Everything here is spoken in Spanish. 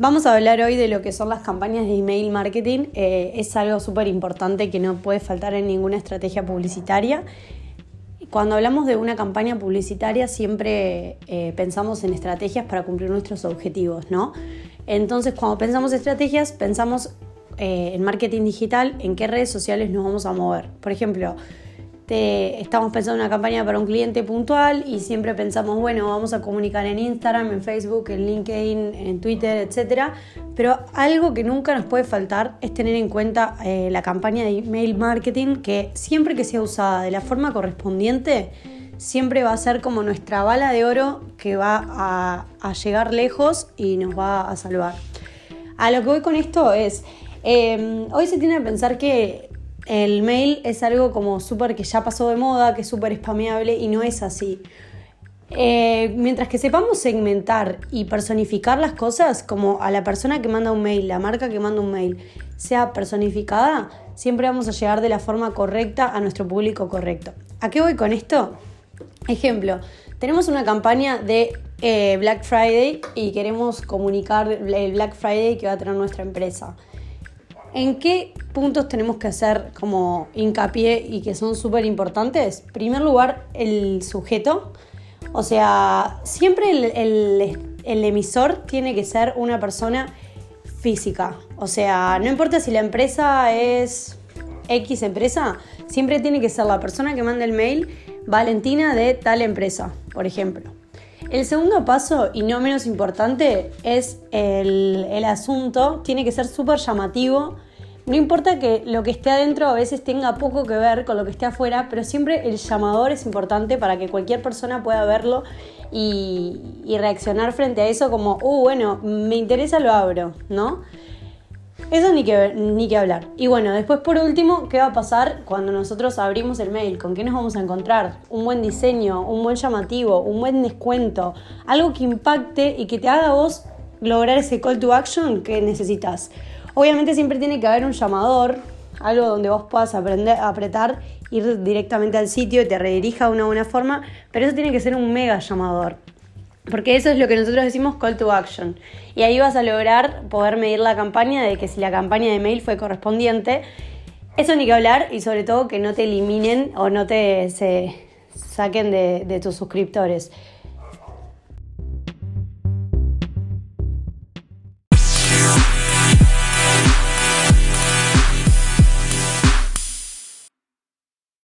Vamos a hablar hoy de lo que son las campañas de email marketing. Eh, es algo súper importante que no puede faltar en ninguna estrategia publicitaria. Cuando hablamos de una campaña publicitaria siempre eh, pensamos en estrategias para cumplir nuestros objetivos, ¿no? Entonces cuando pensamos estrategias pensamos eh, en marketing digital, en qué redes sociales nos vamos a mover. Por ejemplo, estamos pensando en una campaña para un cliente puntual y siempre pensamos, bueno, vamos a comunicar en Instagram, en Facebook, en LinkedIn, en Twitter, etc. Pero algo que nunca nos puede faltar es tener en cuenta eh, la campaña de email marketing, que siempre que sea usada de la forma correspondiente, siempre va a ser como nuestra bala de oro que va a, llegar lejos y nos va a salvar. A lo que voy con esto es, eh, hoy se tiene que pensar que el mail es algo como súper que ya pasó de moda, que es súper spameable y no es así. Eh, mientras que sepamos segmentar y personificar las cosas, como a la persona que manda un mail, la marca que manda un mail, sea personificada, siempre vamos a llegar de la forma correcta a nuestro público correcto. ¿A qué voy con esto? Ejemplo, tenemos una campaña de eh, Black Friday y queremos comunicar el Black Friday que va a tener nuestra empresa. ¿En qué puntos tenemos que hacer como hincapié y que son súper importantes? En primer lugar, el sujeto. O sea, siempre el, emisor tiene que ser una persona física. O sea, no importa si la empresa es X empresa, siempre tiene que ser la persona que manda el mail Valentina de tal empresa, por ejemplo. El segundo paso, y no menos importante, es el, el asunto, tiene que ser súper llamativo. No importa que lo que esté adentro a veces tenga poco que ver con lo que esté afuera, pero siempre el llamador es importante para que cualquier persona pueda verlo y, y reaccionar frente a eso como, uh, bueno, me interesa, lo abro, ¿no? Eso ni que, ni que hablar. Y bueno, después por último, ¿qué va a pasar cuando nosotros abrimos el mail? ¿Con qué nos vamos a encontrar? Un buen diseño, un buen llamativo, un buen descuento, algo que impacte y que te haga vos lograr ese call to action que necesitas. Obviamente siempre tiene que haber un llamador, algo donde vos puedas aprender apretar, ir directamente al sitio y te redirija de una buena forma, pero eso tiene que ser un mega llamador. Porque eso es lo que nosotros decimos call to action. Y ahí vas a lograr poder medir la campaña de que si la campaña de mail fue correspondiente. Eso ni que hablar y sobre todo que no te eliminen o no te se saquen de, de tus suscriptores.